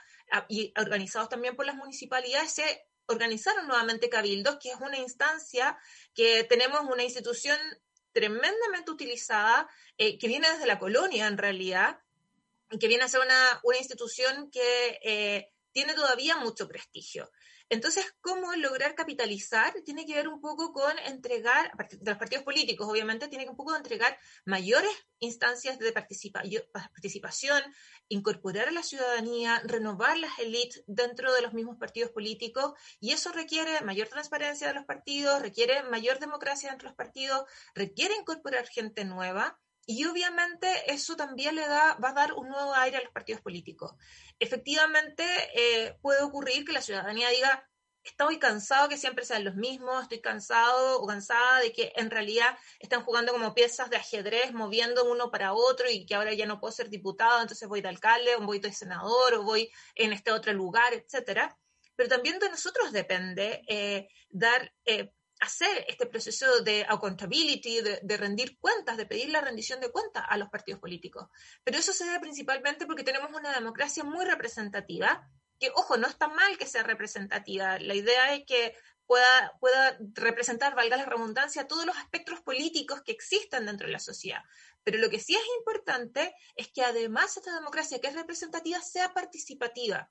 y organizados también por las municipalidades, se organizaron nuevamente cabildos, que es una instancia que tenemos una institución tremendamente utilizada, eh, que viene desde la colonia en realidad, y que viene a ser una, una institución que eh, tiene todavía mucho prestigio. Entonces, ¿cómo lograr capitalizar? Tiene que ver un poco con entregar, de los partidos políticos, obviamente, tiene que un poco entregar mayores instancias de participación, incorporar a la ciudadanía, renovar las élites dentro de los mismos partidos políticos, y eso requiere mayor transparencia de los partidos, requiere mayor democracia entre los partidos, requiere incorporar gente nueva, y obviamente eso también le da, va a dar un nuevo aire a los partidos políticos. Efectivamente, eh, puede ocurrir que la ciudadanía diga, estoy cansado que siempre sean los mismos, estoy cansado o cansada de que en realidad están jugando como piezas de ajedrez, moviendo uno para otro y que ahora ya no puedo ser diputado, entonces voy de alcalde, o voy de senador, o voy en este otro lugar, etcétera. Pero también de nosotros depende eh, dar eh, hacer este proceso de accountability, de, rendir cuentas, de pedir la rendición de cuentas a los partidos políticos. Pero eso se debe principalmente porque tenemos una democracia muy representativa, que, ojo, no está mal que sea representativa. La idea es que pueda, pueda representar, valga la redundancia, todos los aspectos políticos que existen dentro de la sociedad. Pero lo que sí es importante es que además esta democracia que es representativa sea participativa,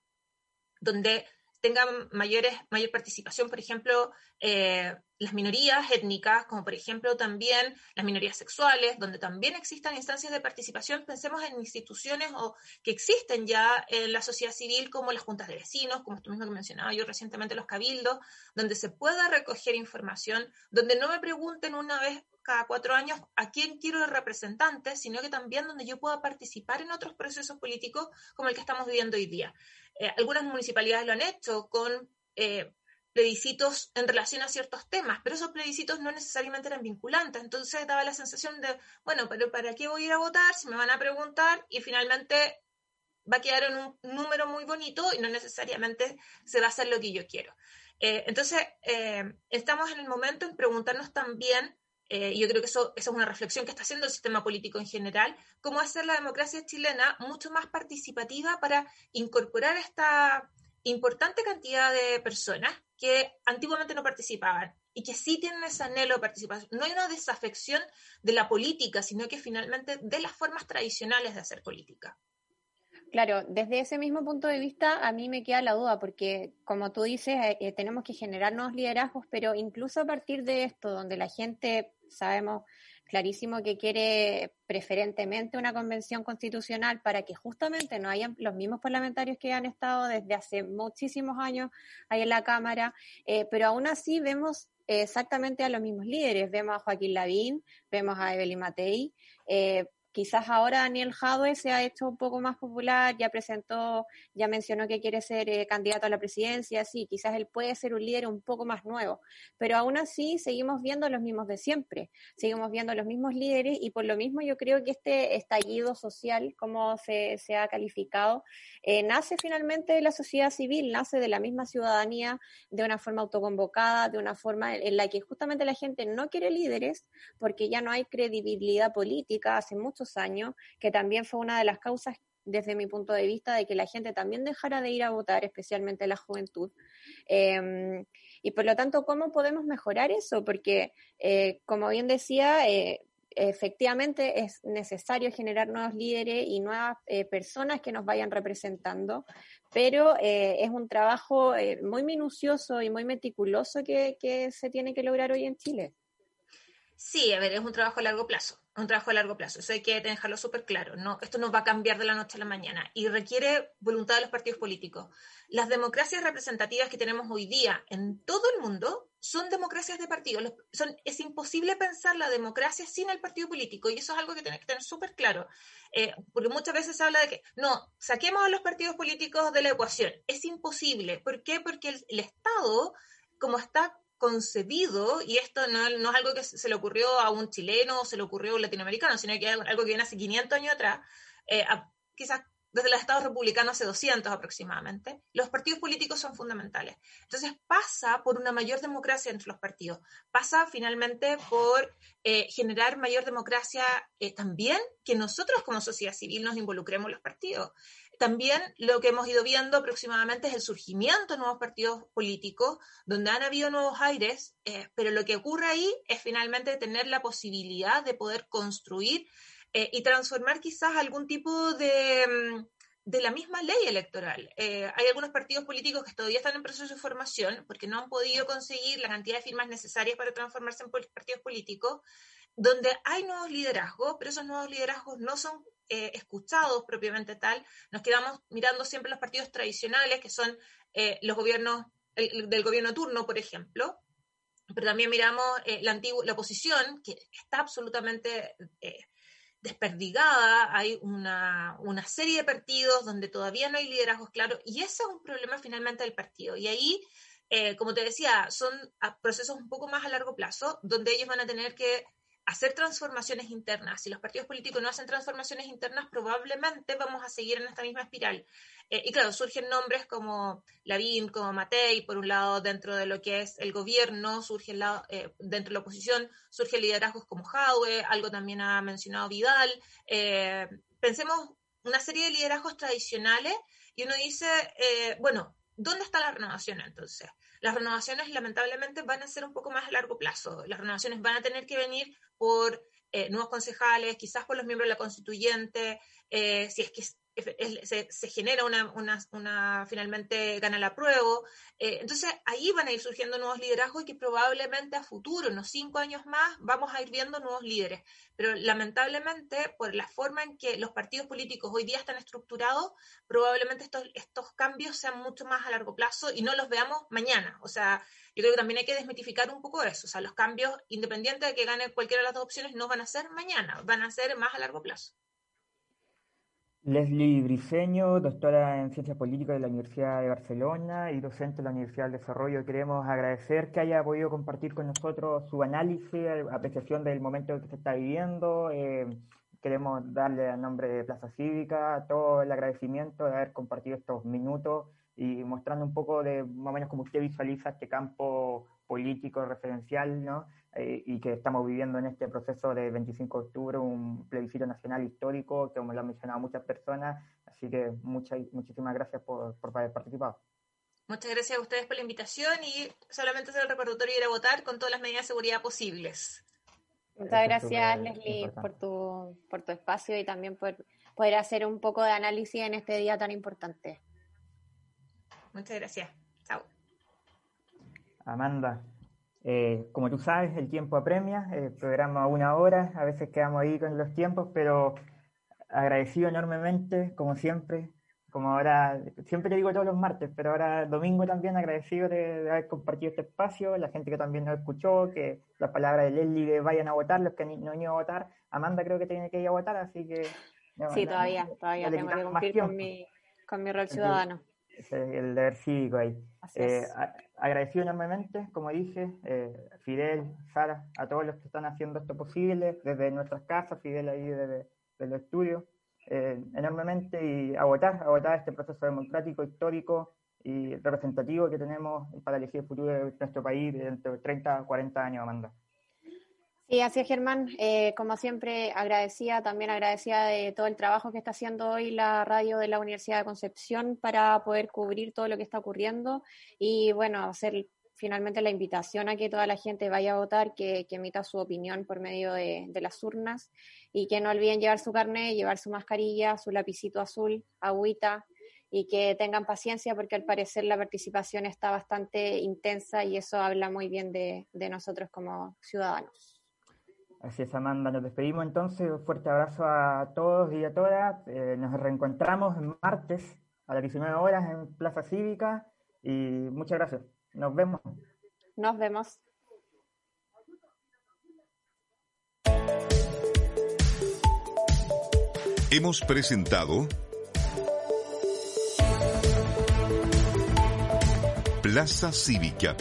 donde tengan mayores, mayor participación, por ejemplo, eh, las minorías étnicas, como por ejemplo también las minorías sexuales, donde también existan instancias de participación, pensemos en instituciones o, que existen ya en la sociedad civil, como las juntas de vecinos, como esto mismo que mencionaba yo recientemente, los cabildos, donde se pueda recoger información, donde no me pregunten una vez cada cuatro años a quién quiero el representante, sino que también donde yo pueda participar en otros procesos políticos como el que estamos viviendo hoy día. Eh, algunas municipalidades lo han hecho con eh, plebiscitos en relación a ciertos temas, pero esos plebiscitos no necesariamente eran vinculantes, entonces daba la sensación de, bueno, pero ¿para qué voy a ir a votar si me van a preguntar y finalmente va a quedar en un número muy bonito y no necesariamente se va a hacer lo que yo quiero? Eh, entonces, estamos en el momento en preguntarnos también eh, yo creo que eso, es una reflexión que está haciendo el sistema político en general, cómo hacer la democracia chilena mucho más participativa para incorporar esta importante cantidad de personas que antiguamente no participaban y que sí tienen ese anhelo de participación. No hay una desafección de la política, sino que finalmente de las formas tradicionales de hacer política. Claro, desde ese mismo punto de vista a mí me queda la duda, porque como tú dices, eh, eh, tenemos que generar nuevos liderazgos, pero incluso a partir de esto, donde la gente sabemos clarísimo que quiere preferentemente una convención constitucional para que justamente no hayan los mismos parlamentarios que han estado desde hace muchísimos años ahí en la Cámara, eh, pero aún así vemos exactamente a los mismos líderes. Vemos a Joaquín Lavín, vemos a Evelyn Matei, eh, Quizás ahora Daniel Jadwe se ha hecho un poco más popular, ya presentó, ya mencionó que quiere ser eh, candidato a la presidencia, sí, quizás él puede ser un líder un poco más nuevo, pero aún así seguimos viendo los mismos de siempre, seguimos viendo los mismos líderes y por lo mismo yo creo que este estallido social, como se, ha calificado, eh, nace finalmente de la sociedad civil, nace de la misma ciudadanía, de una forma autoconvocada, de una forma en la que justamente la gente no quiere líderes porque ya no hay credibilidad política hace mucho años, que también fue una de las causas desde mi punto de vista, de que la gente también dejara de ir a votar, especialmente la juventud. Em, y por lo tanto, ¿cómo podemos mejorar eso? Porque, eh, como bien decía, eh, efectivamente es necesario generar nuevos líderes y nuevas eh, personas que nos vayan representando, pero es un trabajo muy minucioso y muy meticuloso que, que se tiene que lograr hoy en Chile. Sí, a ver, es un trabajo a largo plazo un trabajo a largo plazo. Eso hay que dejarlo súper claro. No, esto no va a cambiar de la noche a la mañana y requiere voluntad de los partidos políticos. Las democracias representativas que tenemos hoy día en todo el mundo son democracias de partidos. Es imposible pensar la democracia sin el partido político y eso es algo que tenemos que tener súper claro. Eh, porque muchas veces se habla de que no, saquemos a los partidos políticos de la ecuación. Es imposible. ¿Por qué? Porque el Estado, como está concebido, y esto no, es algo que se le ocurrió a un chileno o se le ocurrió a un latinoamericano, sino que es algo que viene hace 500 años atrás, eh, quizás desde los estados republicanos hace 200 aproximadamente, los partidos políticos son fundamentales. Entonces pasa por una mayor democracia entre los partidos, pasa finalmente por eh, generar mayor democracia eh, también que nosotros como sociedad civil nos involucremos en los partidos también lo que hemos ido viendo aproximadamente es el surgimiento de nuevos partidos políticos, donde han habido nuevos aires, eh, pero lo que ocurre ahí es finalmente tener la posibilidad de poder construir eh, y transformar quizás algún tipo de, mm, de la misma ley electoral. Eh, hay algunos partidos políticos que todavía están en proceso de formación porque no han podido conseguir la cantidad de firmas necesarias para transformarse en partidos políticos, donde hay nuevos liderazgos, pero esos nuevos liderazgos no son eh, escuchados propiamente tal. Nos quedamos mirando siempre los partidos tradicionales, que son eh, los gobiernos del gobierno turno, por ejemplo, pero también miramos la, antigua, la oposición, que está absolutamente desperdigada, hay una, serie de partidos donde todavía no hay liderazgos claros y ese es un problema finalmente del partido. Y ahí, eh, como te decía, son procesos un poco más a largo plazo donde ellos van a tener que hacer transformaciones internas. Si los partidos políticos no hacen transformaciones internas, probablemente vamos a seguir en esta misma espiral. Eh, y claro, surgen nombres como Lavín, como Matei, por un lado dentro de lo que es el gobierno, surge eh, dentro de la oposición, surgen liderazgos como Jaue, algo también ha mencionado Vidal. Eh, pensemos una serie de liderazgos tradicionales y uno dice, bueno, ¿dónde está la renovación entonces? Las renovaciones lamentablemente van a ser un poco más a largo plazo. Las renovaciones van a tener que venir por eh, nuevos concejales, quizás por los miembros de la constituyente, eh, si es que se, genera una, una, finalmente gana la prueba. Eh, entonces ahí van a ir surgiendo nuevos liderazgos y que probablemente a futuro, unos cinco años más, vamos a ir viendo nuevos líderes. Pero lamentablemente, por la forma en que los partidos políticos hoy día están estructurados, probablemente estos, estos cambios sean mucho más a largo plazo y no los veamos mañana. O sea, yo creo que también hay que desmitificar un poco eso. O sea, los cambios, independiente de que gane cualquiera de las dos opciones, no van a ser mañana, van a ser más a largo plazo. Leslie Briceño, doctora en Ciencias Políticas de la Universidad de Barcelona y docente de la Universidad del Desarrollo. Queremos agradecer que haya podido compartir con nosotros su análisis, apreciación del momento que se está viviendo. Eh, queremos darle a nombre de Plaza Cívica todo el agradecimiento de haber compartido estos minutos y mostrando un poco de más o menos cómo usted visualiza este campo político referencial, ¿no? Eh, y que estamos viviendo en este proceso de 25 de octubre, un plebiscito nacional histórico, que como lo han mencionado muchas personas, así que muchas, muchísimas gracias por, por haber participado. Muchas gracias a ustedes por la invitación y solamente hacer el recordatorio y ir a votar con todas las medidas de seguridad posibles. Muchas gracias, Leslie, por tu, por tu espacio y también por poder hacer un poco de análisis en este día tan importante. Muchas gracias. Amanda, eh, como tú sabes, el tiempo apremia, el programa a una hora, a veces quedamos ahí con los tiempos, pero agradecido enormemente, como siempre, como ahora, siempre te digo todos los martes, pero ahora domingo también agradecido de, haber compartido este espacio, la gente que también nos escuchó, que las palabras de Leslie de vayan a votar, los que no han ido a votar, Amanda creo que tiene que ir a votar, así que... sí, todavía, todavía tengo que cumplir con mi, con mi rol ciudadano. el deber cívico ahí. Eh, agradecido enormemente, como dije, eh, Fidel, Sara, a todos los que están haciendo esto posible, desde nuestras casas, Fidel ahí desde, el estudio, eh, enormemente y a votar, este proceso democrático, histórico y representativo que tenemos para elegir el futuro de nuestro país dentro de 30 a 40 años, Amanda. Sí, así Germán. Eh, como siempre, agradecida, también agradecida de todo el trabajo que está haciendo hoy la radio de la Universidad de Concepción para poder cubrir todo lo que está ocurriendo y, bueno, hacer finalmente la invitación a que toda la gente vaya a votar, que, emita su opinión por medio de, las urnas y que no olviden llevar su carnet, llevar su mascarilla, su lapicito azul, agüita y que tengan paciencia porque al parecer la participación está bastante intensa y eso habla muy bien de nosotros como ciudadanos. Así es, Amanda. Nos despedimos entonces. Un fuerte abrazo a todos y a todas. Eh, nos reencontramos el martes a las 19 horas en Plaza Cívica y muchas gracias. Nos vemos. Nos vemos. Hemos presentado Plaza Cívica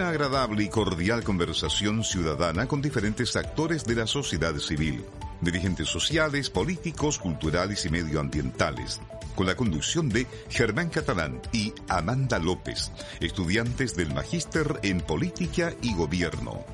una agradable y cordial conversación ciudadana con diferentes actores de la sociedad civil, dirigentes sociales, políticos, culturales y medioambientales, con la conducción de Germán Catalán y Amanda López, estudiantes del Magíster en Política y Gobierno.